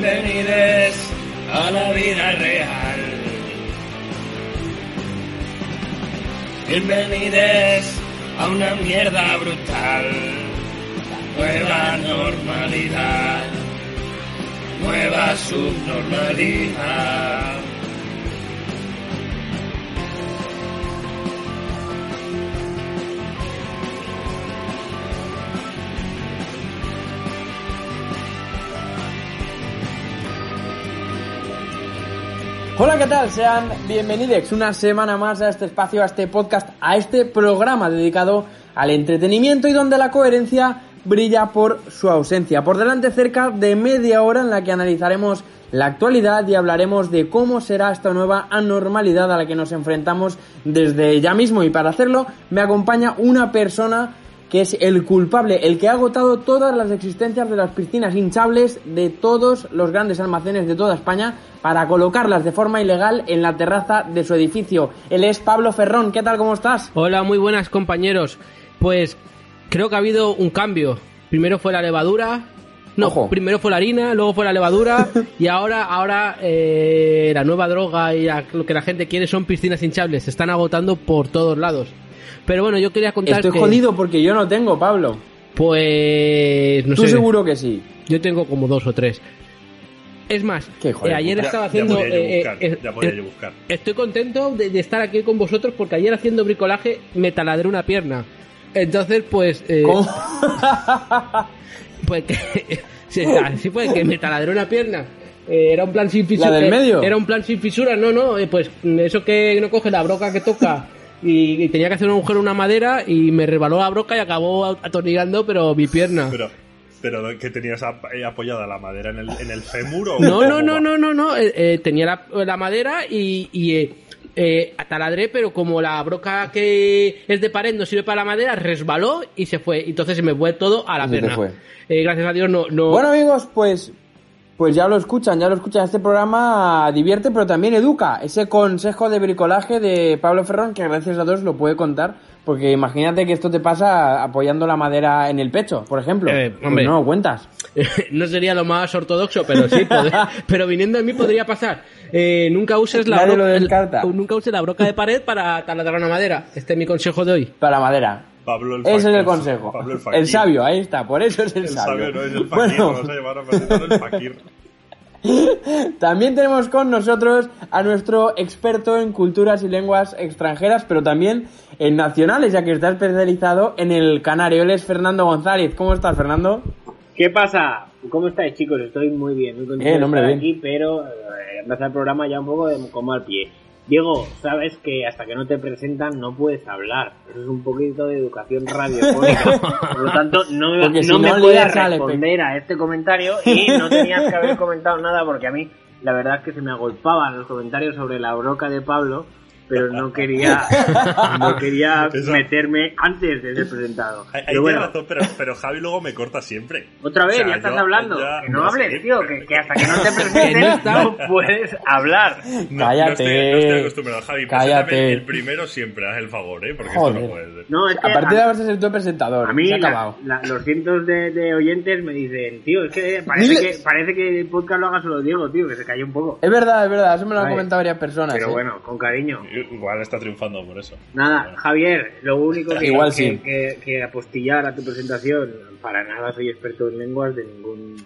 Bienvenidos a la vida real. Bienvenidos a una mierda brutal. Nueva normalidad. Nueva subnormalidad. Hola, ¿qué tal? Sean bienvenidos una semana más a este espacio, a este podcast, a este programa dedicado al entretenimiento y donde la coherencia brilla por su ausencia. Por delante cerca de media hora en la que analizaremos la actualidad y hablaremos de cómo será esta nueva anormalidad a la que nos enfrentamos desde ya mismo. Y para hacerlo me acompaña una persona que es el culpable, el que ha agotado todas las existencias de las piscinas hinchables de todos los grandes almacenes de toda España para colocarlas de forma ilegal en la terraza de su edificio. Él es Pablo Ferrón. ¿Qué tal? ¿Cómo estás? Hola, muy buenas compañeros. Pues creo que ha habido un cambio. Primero fue la levadura. No, Ojo. primero fue la harina, luego fue la levadura y ahora, ahora eh, la nueva droga y la- lo que la gente quiere son piscinas hinchables. Se están agotando por todos lados. Pero bueno, yo quería contar Estoy que, jodido porque yo no tengo, Pablo. Pues no Tú sé. seguro que sí. Yo tengo como dos o tres. Es más, Qué joder, eh, ayer puta. estaba Ya haciendo. podía yo eh, buscar, eh, ya podía eh, yo buscar. Estoy contento de, de estar aquí con vosotros porque ayer haciendo bricolaje me taladré una pierna. Entonces, pues. eh, ¿Cómo? Pues que. sí, así fue, que me taladré una pierna. Eh, era un plan sin fisura. del medio? Era un plan sin fisura, no, no. eh, pues eso que no coge la broca que toca. Y, y tenía que hacer un agujero en una madera y me rebaló la broca y acabó atornillando, pero mi pierna. Pero, pero que tenías ap- eh, apoyada la madera en el, en el fémur o No, no, no, no, no, no. eh, eh, tenía la, la madera y, y eh, eh, taladré, pero como la broca que es de pared no sirve para la madera, resbaló y se fue. Entonces se me fue todo a la se pierna. fue. Eh, gracias a Dios no, no. Bueno amigos, pues pues ya lo escuchan, ya lo escuchan. Este programa divierte, pero también educa. Ese consejo de bricolaje de Pablo Ferrón, que gracias a Dios lo puede contar, porque imagínate que esto te pasa apoyando la madera en el pecho, por ejemplo. Eh, Pues hombre. no lo cuentas. no sería lo más ortodoxo, pero sí, podría- pero viniendo a mí podría pasar. Eh, nunca uses la broca, nunca uses la broca de pared para taladrar una madera. Este es mi consejo de hoy. Para madera. Pablo el Ese es el consejo. Pablo el, sabio, ahí está, por eso es el, El sabio no es el fakir, Bueno, vamos a llamar a presentar el fakir. También tenemos con nosotros a nuestro experto en culturas y lenguas extranjeras, pero también en nacionales, ya que está especializado en el canario. Él es Fernando González. ¿Cómo estás, Fernando? ¿Qué pasa? ¿Cómo estáis, chicos? Estoy muy bien, muy contento de hombre, estar bien. aquí, pero eh, empezar el programa ya un poco de, como al pie. Diego, sabes que hasta que no te presentan no puedes hablar. Eso es un poquito de educación radiofónica. Por lo tanto, no, me- si no me no, puedes al responder a este comentario y no tenías que haber comentado nada porque a mí la verdad es que se me agolpaban los comentarios sobre la broca de Pablo pero no quería no quería Eso. meterme antes de ser presentado. Ahí ahí Pero bueno, razón, pero, pero Javi luego me corta siempre. otra vez, O sea, ya estás yo- hablando. ya- que no hables, tío, que, que hasta que no te presentes no puedes hablar. No, Cállate. No estoy, no estoy acostumbrado, Javi. Cállate. Cállate. El primero siempre, haz el favor, ¿eh? Porque Joder. esto no puede ser. No, es que A partir de ahora ser tú presentador. a mí Se ha la- acabado. la- los cientos de, de oyentes me dicen, tío, es que parece, que parece que el podcast lo haga solo Diego, tío, que se cayó un poco. Es verdad, es verdad. Eso me lo han comentado varias personas. Pero ¿eh? bueno, con cariño. Igual está triunfando por eso. Nada, Javier, lo único que, Igual que, sí. que- que apostillar a tu presentación, para nada soy experto en lenguas de ningún,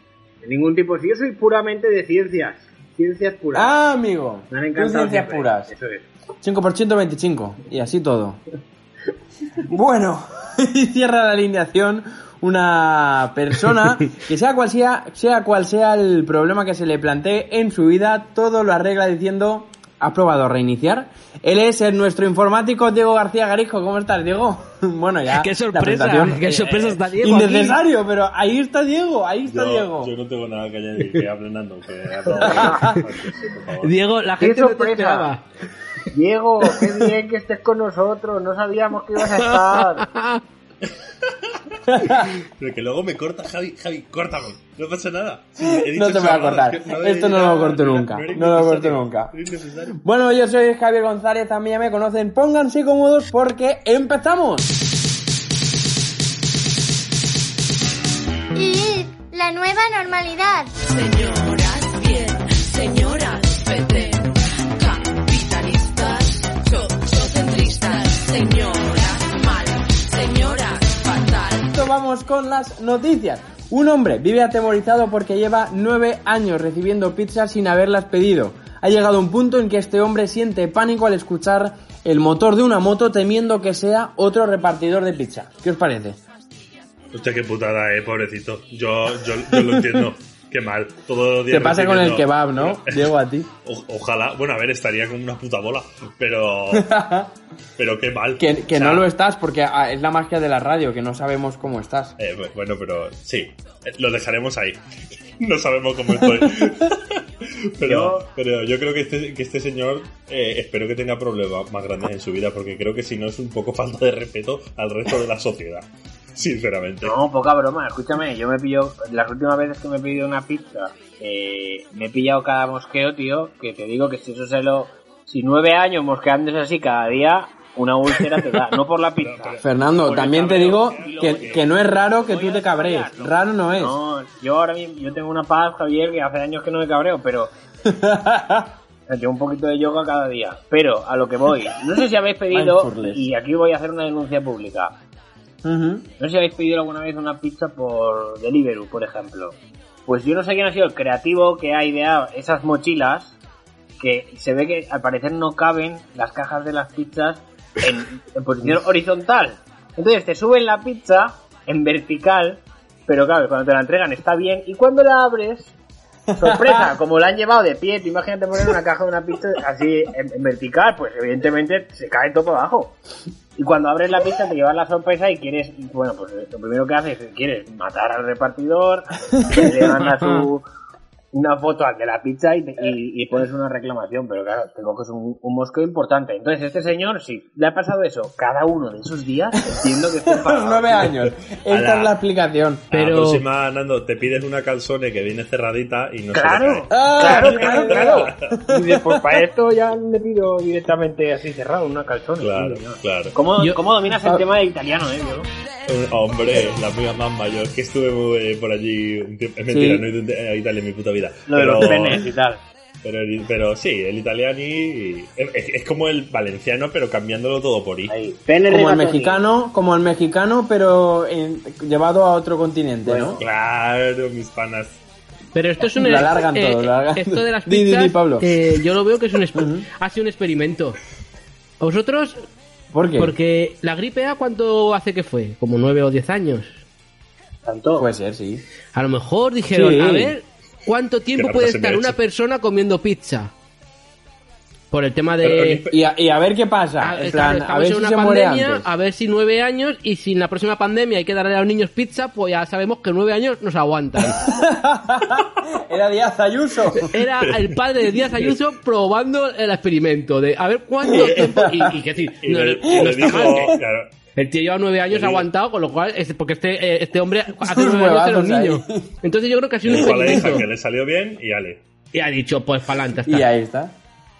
de ningún tipo. Si yo soy puramente de ciencias, ciencias puras. Ah, amigo. Me han encantado ciencias siempre. puras. Eso es. 5 por 125. Y así todo. bueno, y cierra la alineación una persona que sea cual sea, sea cual sea el problema que se le plantee en su vida, todo lo arregla diciendo ¿Has probado reiniciar? Él es el- nuestro informático Diego García Garijo. ¿Cómo estás, Diego? bueno, ya. Qué la sorpresa, qué sorpresa está Diego aquí. Innecesario, pero ahí está Diego, ahí está Yo, Diego. yo no tengo nada que añadir, que hable Nando. Diego, la ¡Qué gente no te esperaba. Diego, qué bien que estés con nosotros. No sabíamos que ibas a estar. Pero que luego me corta Javi, Javi, córtame. No pasa nada. Sí, he dicho No te voy a cortar. que no he- Esto no lo corto nunca. No lo corto nunca. Bueno, yo soy Javier González, también ya me conocen. Pónganse cómodos porque empezamos. Y la nueva normalidad. Señoras Esto vamos con las noticias. Un hombre vive atemorizado porque lleva nueve años recibiendo pizzas sin haberlas pedido. Ha llegado un punto en que este hombre siente pánico al escuchar el motor de una moto temiendo que sea otro repartidor de pizza. ¿Qué os parece? Hostia, qué putada, eh, pobrecito. Yo, yo, yo lo entiendo. Qué mal. Todos los días Te pasa con el kebab, ¿no? Diego, a ti. O- ojalá, bueno, a ver, estaría con una puta bola, pero. pero qué mal. Que, que O sea, no lo estás porque ah, es la magia de la radio, que no sabemos cómo estás. eh, bu- bueno, pero sí, eh, lo dejaremos ahí. No sabemos cómo estoy. pero, pero yo creo que este, que este señor, eh, espero que tenga problemas más grandes en su vida, porque creo que si no es un poco falta de respeto al resto de la sociedad. Sinceramente. No, poca broma. Escúchame, yo me pillo. Las últimas veces que me he pedido una pizza, eh, me he pillado cada mosqueo, tío. Que te digo que si eso se lo. Si nueve años mosqueándose así cada día, una úlcera te da. No por la pizza. Fernando, también te digo que, que- no es raro que tú te cabrees. Raro no es. No, yo ahora mismo yo tengo una paz, Javier, que hace años que no me cabreo, pero tengo un poquito de yoga cada día. Pero a lo que voy, no sé si habéis pedido, y aquí voy a hacer una denuncia pública. No sé si habéis pedido alguna vez una pizza por Deliveroo, por ejemplo. Pues yo no sé quién ha sido el creativo que ha ideado esas mochilas que se ve que al parecer no caben las cajas de las pizzas en, en posición horizontal. Entonces te suben la pizza en vertical, pero claro, cuando te la entregan está bien y cuando la abres, sorpresa, como la han llevado de pie, tú imagínate poner una caja de una pizza así en, vertical, pues evidentemente se cae todo abajo. Y cuando abres la pizza te llevas la sorpresa y quieres, bueno, pues lo primero que haces es quieres matar al repartidor, le su, una foto al de la pizza y, te- y, y pones una reclamación, pero claro, te coges un, un mosqueo importante. Entonces este señor, si le ha pasado eso cada uno de esos días, entiendo que esté nueve años. Esta Ala. es la explicación. Pero- A la próxima, Nando, te pides una calzone que viene cerradita y no Claro, le cae. Ah, claro, claro, claro, claro. Y después para esto ya me pido directamente así cerrado, una calzona. Claro, sí, claro. ¿Cómo, Yo- ¿Cómo dominas el Ah. tema del italiano, eh? Yo? Eh, Hombre, la amiga más mayor que estuve eh, por allí un tiempo. Es mentira, Sí. no he ido a Italia en mi puta vida. Lo de los penes y tal. pero, el- pero sí, el italiani es, es como el valenciano, pero cambiándolo todo por i. Como el mexicano, como el mexicano, pero en- llevado a otro continente, ¿no? Claro, mis panas. Pero esto es un La largan todo, la largan. esto de las Di, di, di, pizzas, Pablo. eh, yo lo veo que es un ha sido un experimento. ¿A vosotros? ¿Por qué? Porque la gripe A, ¿cuánto hace que fue? Como nueve o diez años. Tanto. Puede ser, sí. A lo mejor dijeron, Sí. a ver, ¿cuánto tiempo puede estar una hecho. persona comiendo pizza? Por el tema de... Y a, y a ver qué pasa. Ah, en está- plan, a ver en si una se muere pandemia, antes. a ver si nueve años, y si en la próxima pandemia hay que darle a los niños pizza, pues ya sabemos que nueve años nos aguantan. Era Díaz Ayuso. Era el padre de Díaz Ayuso probando el experimento de a ver cuánto tiempo. Y, y que decir, y no, le, no y le está dijo, mal, que claro, El tío lleva nueve años aguantado, con lo cual, es porque este, eh, este hombre hace nueve años era un niño. Entonces yo creo que ha sido un experimento. que le salió bien y ale. Y ha dicho, pues para adelante, Y ahí está.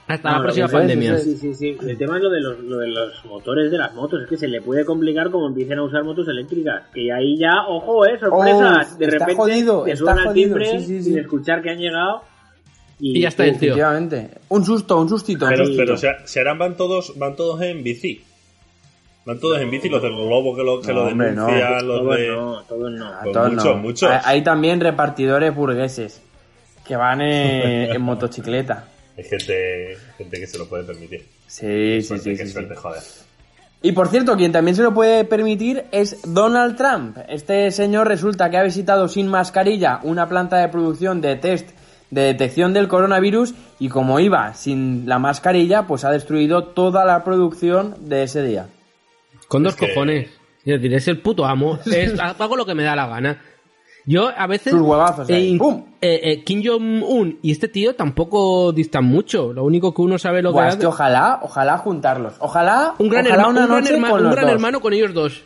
Hasta No, la próxima pandemia. Sí, sí, sí. El tema es lo de, los, lo de los motores de las motos. Es que se le puede complicar como empiecen a usar motos eléctricas. Que ahí ya, ojo, eh, sorpresas. Oh, de está repente jodido, te suena el timbre sí, sí, sí. sin escuchar que han llegado. Y ya está el tío. Efectivamente. Un susto, un sustito. un Pero, sustito. pero o sea, si ahora van todos, van todos en bici. Van todos en bici, los del globo que lo, que No, lo hombre, no. denuncian, los Todos de... no, todos no. Pues todos muchos, no. muchos. Hay, hay también repartidores burgueses que van en motocicleta. Hay gente, gente que se lo puede permitir. Sí, sí, Suerte, sí. qué sí, suerte, sí. joder. Y por cierto, quien también se lo puede permitir es Donald Trump. Este señor resulta que ha visitado sin mascarilla una planta de producción de test de detección del coronavirus y como iba sin la mascarilla, pues ha destruido toda la producción de ese día. Con dos Es que- cojones. Es decir, es el puto amo. Es, hago lo que me da la gana. Yo a veces. Sus huevazos ¡Pum! eh, eh, Kim Jong-un y este tío tampoco distan mucho. Lo único que uno sabe lo Buah, que es hace. que ojalá, ojalá juntarlos. Ojalá, Un gran, ojalá herma- una un gran noche herma- con un los gran dos. hermano con ellos dos.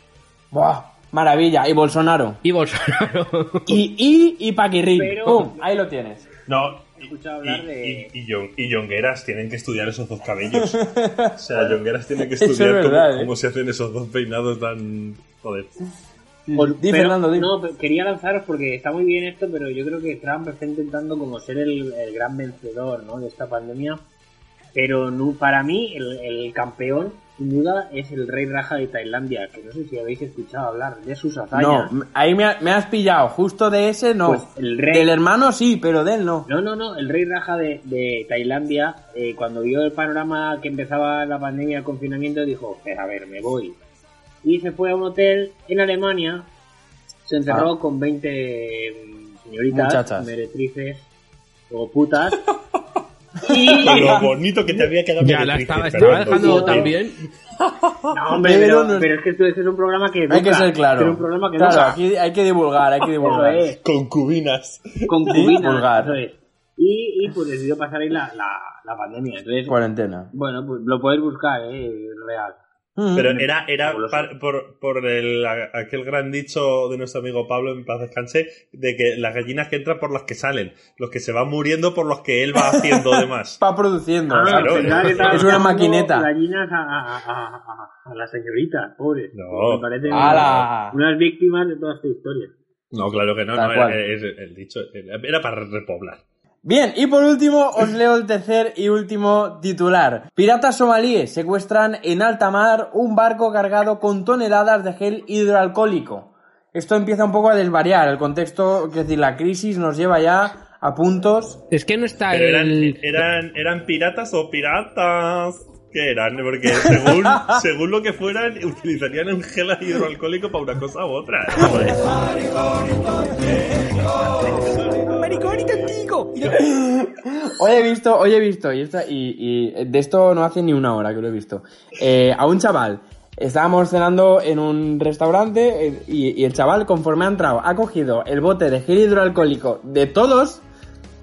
Buah, maravilla. Y Bolsonaro. Y Bolsonaro. Y, y, y Paquirrín. Pero- ¡Pum! Ahí lo tienes. No, He escuchado hablar y, de- y, y, Yon- y Yongueras tienen que estudiar esos dos cabellos. O sea, Yongueras tiene que es estudiar cómo, ¿eh? cómo se hacen esos dos peinados tan... Joder. Di, pero- Fernando, di. No, quería lanzaros porque está muy bien esto, pero yo creo que Trump está intentando como ser el, el gran vencedor ¿no? de esta pandemia. Pero no, para mí el, el campeón, sin duda, es el rey Raja de Tailandia, que no sé si habéis escuchado hablar de sus No, hazañas. m- ahí me, ha- me has pillado. Justo de ese no. Pues el rey- Del hermano sí, pero de él no. No, no, no, el rey Raja de, de Tailandia, eh, cuando vio el panorama que empezaba la pandemia, el confinamiento, dijo, "Eh, a ver, me voy. Y se fue a un hotel en Alemania, se encerró Ah. con 20 mm, señoritas, Muchachas. meretrices o putas. y... Con lo bonito que te había quedado ya la estaba, dejando joder. también. No, hombre, Pero es- pero es que esto, este es un programa que Hay que educa, ser claro. es un programa que claro, educa. aquí hay que divulgar, hay que divulgar. es. Concubinas. Concubinas, vulgar. eso es. Y, y pues decidió pasar ahí la, la, la pandemia. Entonces, Cuarentena. bueno, pues lo podéis buscar, eh, real. Pero era, era par- por, por el, aquel gran dicho de nuestro amigo Pablo en paz descanse, de que las gallinas que entran por las que salen, los que se van muriendo por los que él va haciendo de más. Va produciendo. Ah, Claro. estaba Es una maquineta. Gallinas a, a, a, a, a las señoritas, pobres. No. Me parecen ¡Hala! unas víctimas de toda esta historia. No, claro que no, Tal no era, es- el dicho era era para repoblar. Bien, y por último os leo el tercer y último titular. Piratas somalíes secuestran en alta mar un barco cargado con toneladas de gel hidroalcohólico. Esto empieza un poco a desvariar. El contexto, es decir, la crisis nos lleva ya a puntos. Es que no está Pero eran, el. eran, eran piratas o piratas. ¿Qué eran? Porque según, según lo que fueran, utilizarían un gel hidroalcohólico para una cosa u otra. Joder. Hoy he visto, hoy he visto, y, esta- y- y de esto no hace ni una hora que lo he visto, eh, a un chaval. Estábamos cenando en un restaurante eh, y, y el chaval, conforme ha entrado, ha cogido el bote de gel hidroalcohólico de todos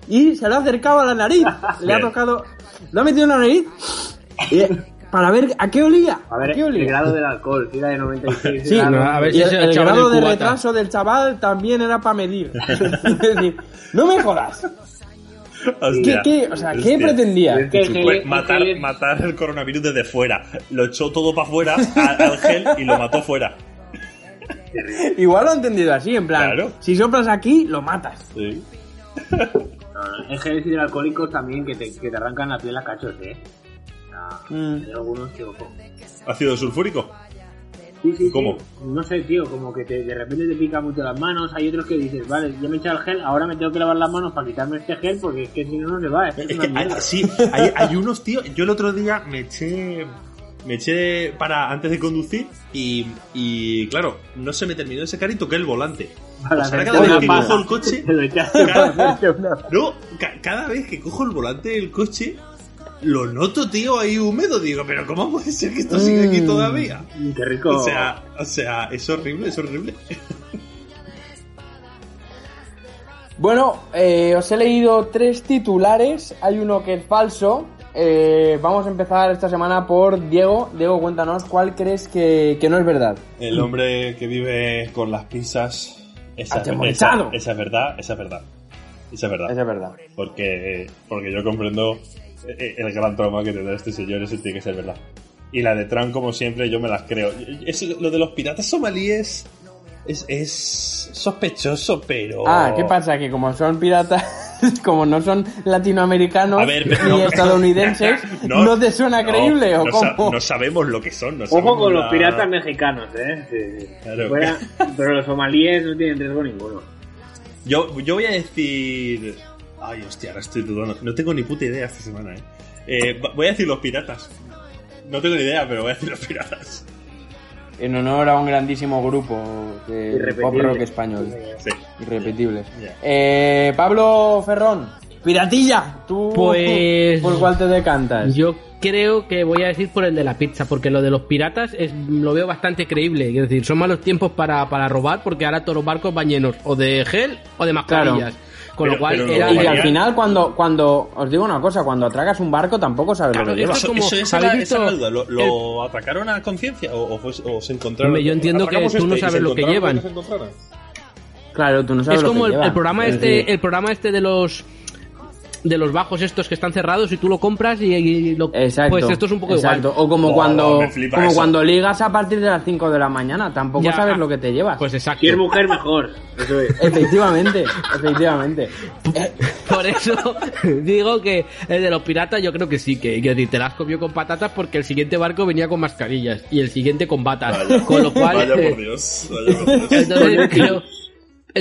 y se lo ha acercado a la nariz. Le ha tocado, lo ha metido en la nariz para ver a qué olía. A ver, qué el olía? grado del alcohol, si era de 96 Sí, grados. no, a ver y si el, es el el grado del de cubata. retraso del chaval también era para medir. es decir, no me jodas. ¿Qué, Hostia. qué, o sea, ¿qué pretendía? Es que chico? Pues el- matar, el- matar el coronavirus desde fuera. Lo echó todo para afuera al, al gel y lo mató fuera. Igual lo he entendido así, en plan, Claro. si soplas aquí, lo matas. Sí. No, no, En geles hidroalcohólicos también que te, que te arrancan la piel a cachos, eh. O sea, Mm. Hay algunos que, ojo. Ácido sulfúrico. Sí, sí, sí. ¿Cómo? No sé, tío, como que te, de repente te pica mucho las manos. Hay otros que dices, vale, ya me he echado el gel, ahora me tengo que lavar las manos para quitarme este gel porque es que si no, no se va. Es, que es que hay, sí, hay, hay unos tíos. Yo el otro día me eché. Me eché para antes de conducir y, y claro, no se me terminó de secar y toqué el volante. Ahora hacerte cada vez que cojo el coche, no, ca- cada vez que cojo el volante del coche, lo noto, tío, ahí húmedo. Digo, pero ¿cómo puede ser que esto siga aquí Mm. todavía? Qué rico. O sea, o sea, es horrible, es horrible. Bueno, eh, os he leído tres titulares, hay uno que es falso. Eh, vamos a empezar esta semana por Diego. Diego, cuéntanos, ¿cuál crees que, que no es verdad? El hombre que vive con las pizzas. Esa, esa, esa es verdad, esa es verdad. Esa es verdad. Esa es verdad. Porque, porque yo comprendo el gran trauma que tendrá este señor, eso tiene que ser verdad. Y la de Trump, como siempre, yo me las creo. Es, lo de los piratas somalíes es, es sospechoso, pero... Ah, ¿qué pasa? Que como son piratas, como no son latinoamericanos A ver, ni no. estadounidenses, ¿no, te suena no, creíble o no sa- cómo? no sabemos lo que son. no Ojo sabemos con los la- piratas mexicanos, eh. Sí, sí. Claro. Fuera- pero los somalíes no tienen riesgo ninguno. Yo, yo voy a decir. Ay, hostia, ahora estoy dudando. No tengo ni puta idea esta semana, eh. Eh, voy a decir los piratas. No tengo ni idea, pero voy a decir los piratas. En honor a un grandísimo grupo de pop Irrepetible. rock español. Sí. Irrepetibles. Ya. Eh, Pablo Ferrón, Piratilla, tú Pues- por cuál te decantas. Yo creo que voy a decir por el de la pizza, porque lo de los piratas es, lo veo bastante creíble. Es decir, son malos tiempos para, para robar, porque ahora todos los barcos van llenos o de gel o de mascarillas. Con lo cual, era- Y al final, cuando, cuando, os digo una cosa, cuando atragas un barco tampoco sabes Claro, lo que lleva. Eso, esa ¿habéis era- esa era la visto duda. ¿Lo, lo atracaron a conciencia o, o, fue- o se encontraron? Hombre, yo entiendo que ¿Atracamos tú no este sabes lo que llevan. lo que? Claro, tú no sabes es lo como que el, lleva. el programa Es este, el programa este de los de los bajos estos que están cerrados y tú lo compras y, y lo Exacto. pues esto es un poco exacto. igual. O como cuando como eso. cuando ligas a partir de las 5 de la mañana, tampoco Ya, sabes lo que te llevas. Pues exacto. Si es mujer, mejor. Eso es. Efectivamente, efectivamente. Por eso digo que el de los piratas yo creo que sí, que, que te las comió con patatas porque el siguiente barco venía con mascarillas y el siguiente con batas. con lo cual, Vaya eh, por Dios. Vaya por Dios. entonces creo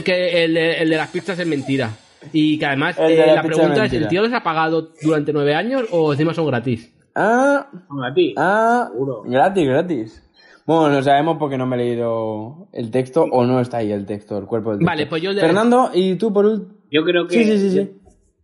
que el, de- el de las pizzas es mentira. Y que además eh, la pregunta es es, ¿el tío les ha pagado durante nueve años o encima son gratis? Ah, A ti. ah, Seguro. gratis, gratis. Bueno, lo sabemos porque no me he leído el texto o no está ahí el texto, el cuerpo del texto. Vale, pues yo el de- Fernando, y tú por último. Yo creo que. Sí, sí, sí, sí.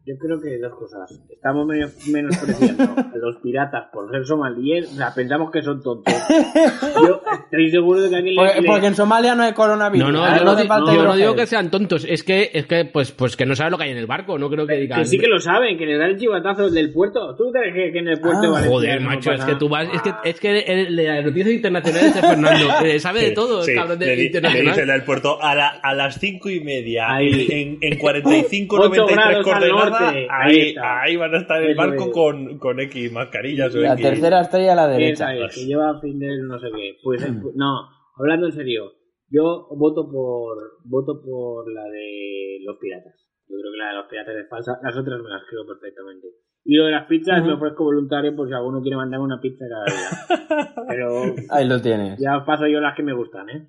Yo, creo que dos cosas. Estamos menos, menospreciando a los piratas por ser somalíes. O sea, pensamos que son tontos. Yo estoy seguro de que alguien Porque, le. porque en Somalia no hay coronavirus. No, no, Ah, yo no, falta yo no digo que sean tontos, es que, es que pues, pues que no saben lo que hay en el barco, no creo que digan. Que sí que lo saben, que les dan el chivatazo del puerto. ¿Tú crees que, que en el puerto de Ah, Valencia Joder, no macho, pasa es que tú vas, es que, es que las noticias internacionales de Fernando, eh, sabe de todo, Sí, cabrón le, de le internacional. dicen al puerto a, la, a las cinco y media, Ahí. en, en 45, Ocho 93 grados ahí ahí, está. ahí van a estar el barco con, con X mascarillas o La X. tercera estrella a la derecha. es, que lleva fin del no sé qué. Pues no, hablando en serio, yo voto por voto por la de los piratas. Yo creo que la de los piratas es falsa. Las otras me las creo perfectamente. Y lo de las pizzas me ofrezco voluntario por si alguno quiere mandarme una pizza cada día. Pero Ahí lo tienes. ya os paso yo las que me gustan, ¿eh?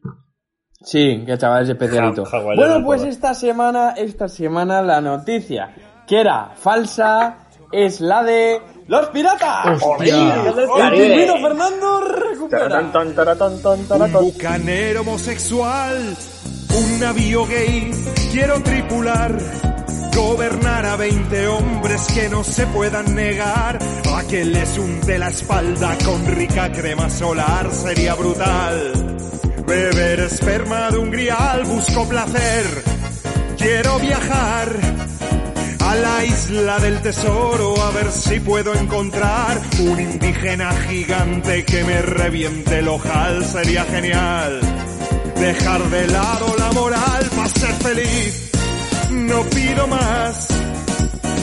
Sí, que chaval es especialito. Ja- Bueno, pues esta semana, esta semana la noticia que era falsa es la de los piratas. Hostia. Pingüino Fernando recupera. Un bucanero homosexual, un navío gay, quiero tripular, gobernar a 20 hombres que no se puedan negar, a que les unte la espalda con rica crema solar sería brutal. Beber esperma de un grial, busco placer, quiero viajar. A la isla del tesoro a ver si puedo encontrar un indígena gigante que me reviente el ojal, sería genial. Dejar de lado la moral para ser feliz, no pido más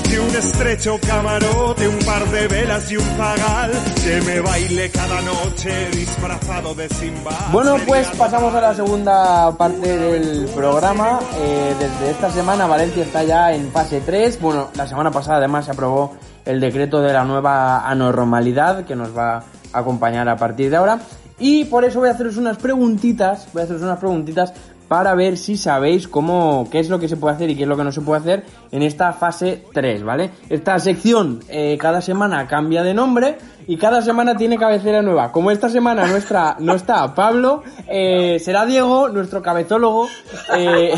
que un estrecho camarote, un par de velas y un zagal que me baile cada noche disfrazado de Simba. Bueno, pues pasamos a la segunda parte del programa. Eh, desde esta semana Valencia está ya en fase 3. Bueno, la semana pasada además se aprobó el decreto de la nueva anormalidad que nos va a acompañar a partir de ahora. Y por eso voy a haceros unas preguntitas, voy a haceros unas preguntitas para ver si sabéis cómo, qué es lo que se puede hacer y qué es lo que no se puede hacer en esta fase 3, ¿vale? Esta sección eh, cada semana cambia de nombre y cada semana tiene cabecera nueva. Como esta semana nuestra no está Pablo, eh, será Diego, nuestro cabezólogo, eh,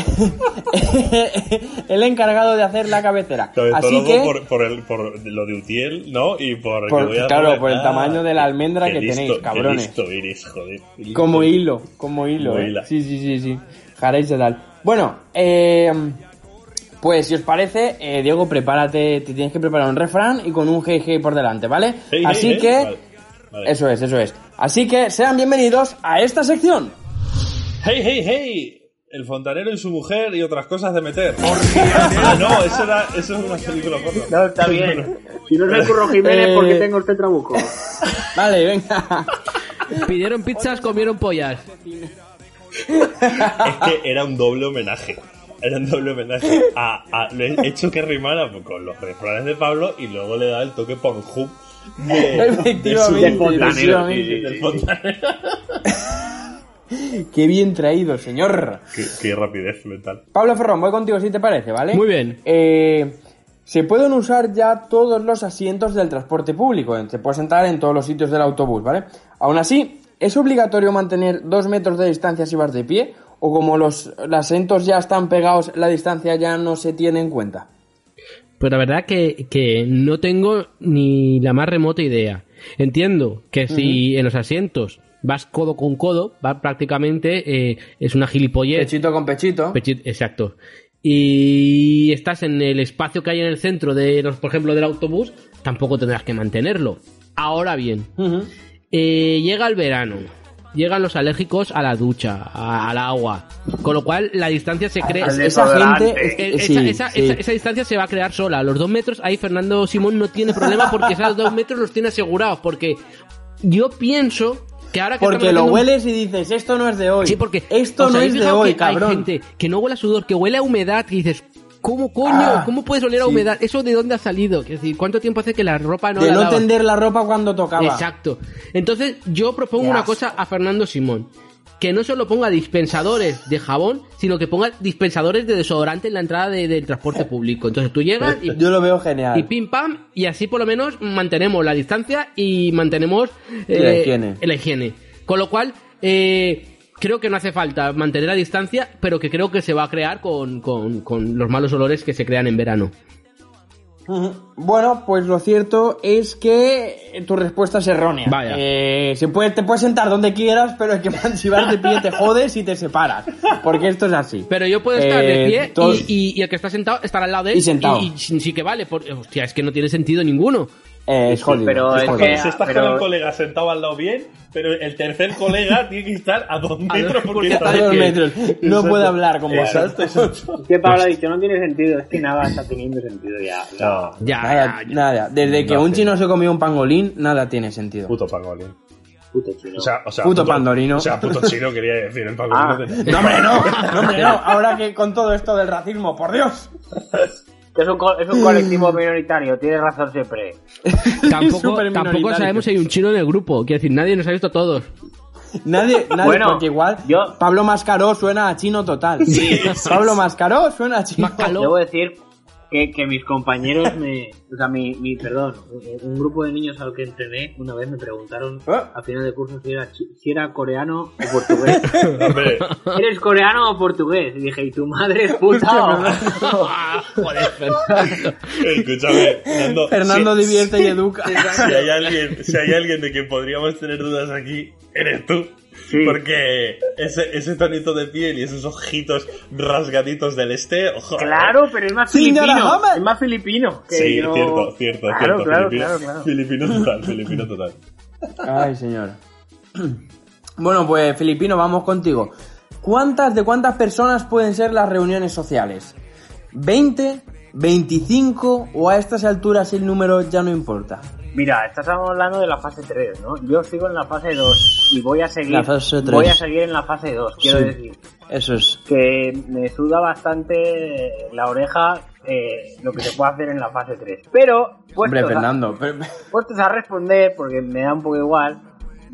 el encargado de hacer la cabecera. Sobre Así que, por, por, el, por lo de Utiel, ¿no? Y por, voy a claro, hacer- por el tamaño de la almendra que listo, tenéis, cabrones. listo joder. como hilo, como hilo. Como eh. Sí, sí, sí, sí. De tal. Bueno, eh, pues si os parece, eh, Diego, prepárate, te tienes que preparar un refrán y con un GG por delante, ¿vale? Hey, hey, Así hey. que, Vale, vale. eso es, eso es. Así que sean bienvenidos a esta sección. ¡Hey, hey, hey! El fontanero y su mujer y otras cosas de meter. ah, no, eso, era, eso es una película porno. No, está bien. Si no es el Curro Jiménez, Eh, porque tengo este trabuco. Vale, venga. Pidieron pizzas, comieron pollas. Es que era un doble homenaje. Era un doble homenaje a, a- lo he hecho que rimara con los refranes de Pablo y luego le da el toque por hub de, Efectivamente, de su- sí, del fontanero. Qué bien traído, señor. qué, qué rapidez mental. Pablo Ferrón, voy contigo si te parece, ¿vale? Muy bien. Eh, se pueden usar ya todos los asientos del transporte público. Se puede sentar en todos los sitios del autobús, ¿vale? Aún así, ¿es obligatorio mantener dos metros de distancia si vas de pie? ¿O como los, los asientos ya están pegados, la distancia ya no se tiene en cuenta? Pues la verdad que, que no tengo ni la más remota idea. Entiendo que si en los asientos vas codo con codo, va prácticamente eh, es una gilipollez. Pechito con pechito. Pechi- exacto. Y estás en el espacio que hay en el centro de, los, por ejemplo, del autobús, tampoco tendrás que mantenerlo. Ahora bien. Eh, llega el verano, llegan los alérgicos a la ducha, a- al agua, con lo cual la distancia se crea. Esa gente. Esa, sí, esa- sí. esa- esa distancia se va a crear sola. Los dos metros, ahí Fernando Simón no tiene problema porque esos dos metros los tiene asegurados. Porque yo pienso que ahora que Porque lo hueles y dices, esto no es de hoy. Sí, porque esto ¿os no es de hoy, que Hay cabrón. gente que no huele a sudor, que huele a humedad, que dices, ¿cómo coño? Ah, ¿Cómo puedes oler a sí. humedad? ¿Eso de dónde ha salido? Es decir, ¿cuánto tiempo hace que la ropa no de la no tender la ropa cuando tocaba. Exacto. Entonces, yo propongo una cosa a Fernando Simón. Que no solo ponga dispensadores de jabón, sino que ponga dispensadores de desodorante en la entrada de- del transporte público. Entonces tú llegas y, Yo lo veo genial. y pim pam, y así por lo menos mantenemos la distancia y mantenemos La higiene. la higiene. Con lo cual, eh, creo que no hace falta mantener la distancia, pero que creo que se va a crear con, con- con los malos olores que se crean en verano. Bueno, pues lo cierto es que tu respuesta es errónea. Vaya. Eh, se puede, te puedes sentar donde quieras, pero el que si vas de pie te jodes y te separas. Porque esto es así. Pero yo puedo estar de Eh, pie todos- y, y- y el que está sentado estará al lado de él. Y sentado. Y sí que vale. por- hostia, es que no tiene sentido ninguno. Eh, es jodido. pero es es jodido. que- Si estás pero- con el colega sentado al lado bien, pero el tercer colega tiene que estar a dos metros porque porque está A dos metros. No Exacto. puede hablar con vosotros. Exacto, que Pablo ha dicho, no tiene sentido, es que nada está teniendo sentido ya. No, Ya, Nada, ya, nada. Desde que No, un sí. chino se comió un pangolín, nada tiene sentido. puto pangolín. Puto chino. O sea, o sea, Puto pandorino. O sea, puto chino quería decir el pangolín. Ah. No, hombre, no. No, hombre, no. Ahora que con todo esto del racismo, por Dios. Es un, co- es un colectivo minoritario, tienes razón siempre. Tampoco, tampoco sabemos si hay un chino en el grupo. Quiero decir, nadie nos ha visto a todos. Nadie, nadie, Bueno, porque igual yo- Pablo Mascaró suena a chino total. Pablo Mascaró suena a chino. Mascaró. Debo decir que, que mis compañeros me. O sea, mi, mi perdón, un grupo de niños al que entrené una vez me preguntaron ¿Eh? a final de curso si era, chi- si era coreano o portugués. Hombre, ¿Eres coreano o portugués? Y dije, ¿y tu madre es puta? o-?" Joder, Fernando. escúchame, Fernando. Fernando si- divierte y educa. Si hay alguien, si hay alguien de quien podríamos tener dudas aquí, eres tú. Sí. Porque ese, ese tonito de piel y esos ojitos rasgaditos del este, ojo. Claro, pero es más filipino. Es más filipino. Que Sí, yo- cierto, cierto, Claro, cierto. claro, filipino, claro, claro. filipino total, filipino total. Ay, señor. Bueno, pues Filipino, vamos contigo. ¿Cuántas de cuántas personas pueden ser las reuniones sociales? ¿20? ¿25? ¿O a estas alturas el número ya no importa? Mira, estás hablando de la fase 3, ¿no? Yo sigo en la fase 2 y voy a seguir La fase 3. voy a seguir en la fase 2, quiero Sí. decir Eso es. que me suda bastante la oreja eh, lo que se puede hacer en la fase 3. Pero Hombre, puestos, a, Fernando, pero- puestos a responder porque me da un poco igual,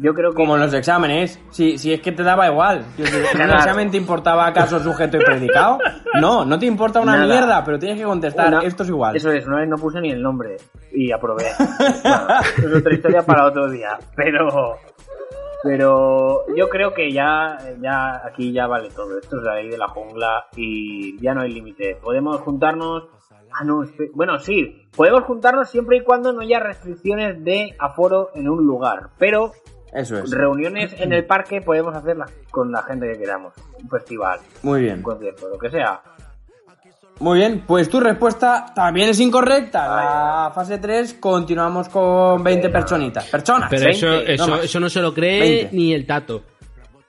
yo creo que como en los exámenes, si, si es que te daba igual. Si ¿En el Claro. examen te importaba acaso sujeto y predicado? No, no te importa una Nada. mierda, pero tienes que contestar. Una- Esto es igual. Eso es, una vez no puse ni el nombre y aprobé. Bueno, es otra historia para otro día, pero pero yo creo que ya ya aquí ya vale todo. Esto es la ley de la jungla y ya no hay límite. Podemos juntarnos Ah, no, bueno, sí, podemos juntarnos siempre y cuando no haya restricciones de aforo en un lugar, pero Eso es. reuniones en el parque podemos hacerlas con la gente que queramos, un festival, Muy un bien. concierto, lo que sea. Muy bien, pues tu respuesta también es incorrecta. La fase 3 continuamos con 20 personitas. Personas. Pero 20, eso, no eso, eso no se lo cree 20. ni el tato.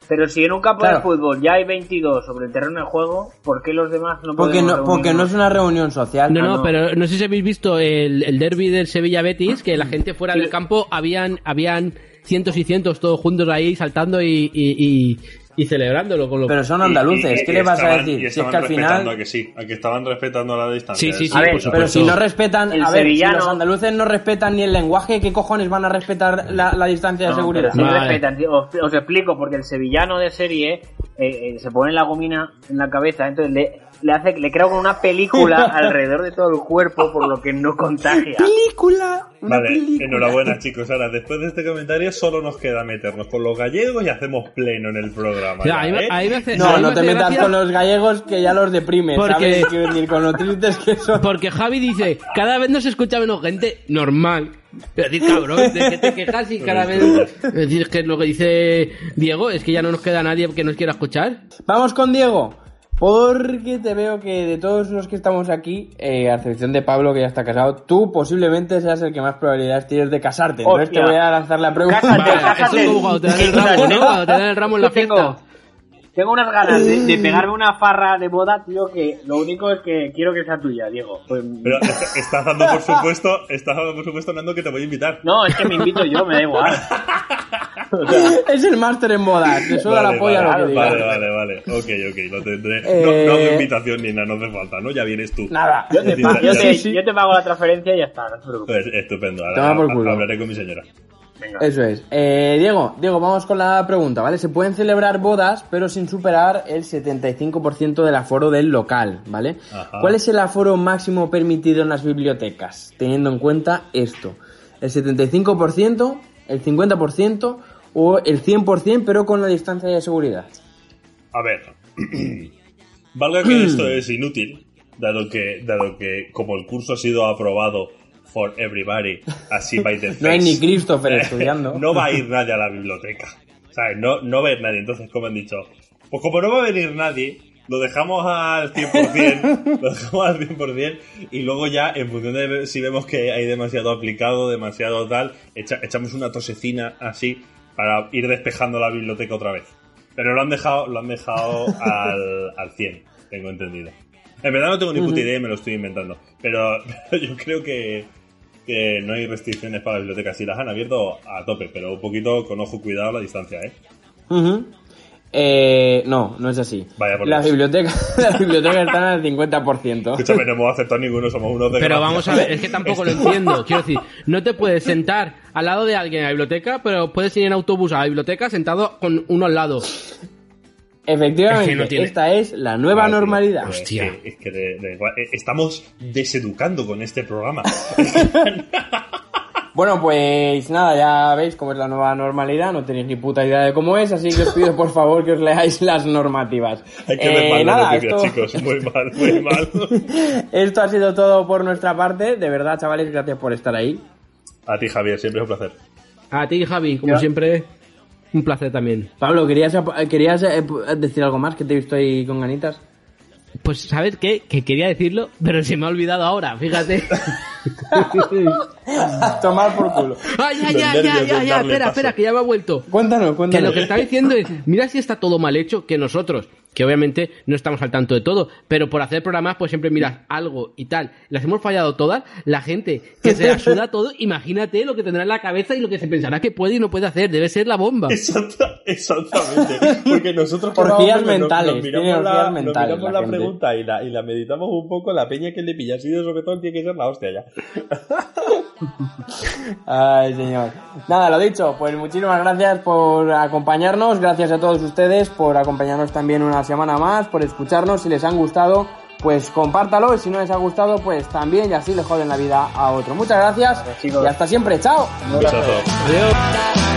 Pero si en un campo Claro. de fútbol ya hay 22 sobre el terreno de juego, ¿por qué los demás no Porque podemos no, porque no es una reunión social. No, Ah, no, no. pero no sé si habéis visto el, el derby del Sevilla Betis, que la gente fuera del campo habían, habían cientos y cientos todos juntos ahí saltando y, y, y, y celebrándolo. Con lo... Pero son andaluces, y- ¿qué y le vas a decir? y Si es estaban que al respetando, final... a que sí, a que estaban respetando la distancia. Sí, sí, sí, A ver, por Pero si no respetan, El a ver, si sevillano- los andaluces no respetan ni el lenguaje, ¿qué cojones van a respetar la, la distancia de No, seguridad? pero sí Vale. respetan, os, os explico, porque el sevillano de serie eh, eh, se pone la gomina en la cabeza, entonces le, le hace, le crea como una película alrededor de todo el cuerpo, por lo que no contagia. ¡Película! Una Vale, película. enhorabuena chicos. Ahora, después de este comentario, solo nos queda meternos con los gallegos y hacemos pleno en el programa. Ya, ya, ahí ¿eh? ahí me hace- No, mí no me te metas gracia con los gallegos que ya los deprime, Porque- ¿sabes? Quiero decir, con lo tristes que son. Porque Javi dice, cada vez nos escucha menos gente normal. Es decir, cabrón, ¿de qué te quejas y cada vez... Es decir, que lo que dice Diego es que ya no nos queda nadie que nos quiera escuchar. Vamos con Diego. Porque te veo que de todos los que estamos aquí, eh, a excepción de Pablo que ya está casado, tú posiblemente seas el que más probabilidades tienes de casarte. Entonces te voy a lanzar la pregunta. Cásate, Vale, eso cásate. es como cuando te dan el ramo, ¿no? Cuando te dan el ramo en la Tengo- fiesta. Tengo unas ganas de, de pegarme una farra de boda, tío, que lo único es que quiero que sea tuya, Diego. Pues- Pero est- estás dando por supuesto, estás dando por supuesto, Nando, que te voy a invitar. no, es que me invito yo, me da igual. O sea, es el máster en bodas, te suda Vale, la polla vale, lo que digas. vale, vale, vale. Ok, ok, lo tendré. Eh, No, no hago invitación ni nada, no hace falta, ¿no? Ya vienes tú. Nada. yo, te, yo, te, sí. yo te pago la transferencia y ya está, no te preocupes. Pues, estupendo, ahora por culo. hablaré con mi señora. Venga. Eso es. Eh, Diego, Diego, vamos con la pregunta, ¿vale? Se pueden celebrar bodas, pero sin superar el 75% del aforo del local, ¿vale? Ajá. ¿Cuál es el aforo máximo permitido en las bibliotecas? Teniendo en cuenta esto. ¿El 75%, el 50% o el 100% pero con la distancia de seguridad? A ver, valga que esto es inútil, dado que, dado que como el curso ha sido aprobado for everybody, así by the No hay face, ni Christopher estudiando. no va a ir nadie a la biblioteca. ¿Sabes? No, no va a ir nadie. Entonces, como han dicho, pues como no va a venir nadie, lo dejamos al 100%, lo dejamos al 100% y luego ya, en función de si vemos que hay demasiado aplicado, demasiado tal, echa- echamos una tosecina así para ir despejando la biblioteca otra vez. Pero lo han dejado, lo han dejado al, al 100, tengo entendido. En verdad no tengo ni puta idea y me lo estoy inventando. Pero, pero yo creo que, que no hay restricciones para las bibliotecas. Sí las han abierto a tope, pero un poquito con ojo cuidado a la distancia, ¿eh? Eh, no, no es así. Vaya por las bibliotecas, las bibliotecas están al 50%. Escúchame, no hemos aceptado ninguno, somos unos de Pero vamos a ver, es que tampoco lo entiendo. Quiero decir, no te puedes sentar al lado de alguien en la biblioteca, pero puedes ir en autobús a la biblioteca sentado con uno al lado. Efectivamente, Es que no tiene- esta es la nueva Vale, normalidad. es Hostia. que- Es que, de- de igual- eh, estamos deseducando con este programa. Bueno, pues nada, ya veis cómo es la nueva normalidad, no tenéis ni puta idea de cómo es, así que os pido por favor que os leáis las normativas. Hay que Eh, ver mal la nada, noticia, esto- chicos. Muy mal, muy mal. Esto ha sido todo por nuestra parte, de verdad chavales, gracias por estar ahí. A ti, Javier, siempre es un placer. A ti, Javi, como Ya. siempre, un placer también. Pablo, ¿querías, querías eh, decir algo más? Que te he visto ahí con ganitas. Pues, ¿sabes qué? Que quería decirlo, pero se me ha olvidado ahora, fíjate. Tomar por culo. ¡Ay, ya, Los ya, ya, ya, Espera, paso. espera, que ya me ha vuelto. Cuéntanos, Que cuéntanos. lo que está diciendo es, mira si está todo mal hecho, que nosotros, que obviamente no estamos al tanto de todo, pero por hacer programas pues siempre miras algo y tal. Las hemos fallado todas, la gente que se la suda todo, imagínate lo que tendrá en la cabeza y lo que se pensará que puede y no puede hacer, debe ser la bomba. Exacta- exactamente. Porque nosotros que Orgías mentales, nos tiene miramos, la, orgías nos mentales miramos la pregunta y la, y la meditamos un poco, la peña que le pilla así de sopetón tiene que ser la hostia ya. Ay, señor. Nada, lo dicho, pues muchísimas gracias por acompañarnos, gracias a todos ustedes por acompañarnos también una semana más, por escucharnos, si les han gustado, pues compártalo, y si no les ha gustado, pues también, y así le joden la vida a otro. Muchas gracias y hasta siempre, chao. Un. Adiós.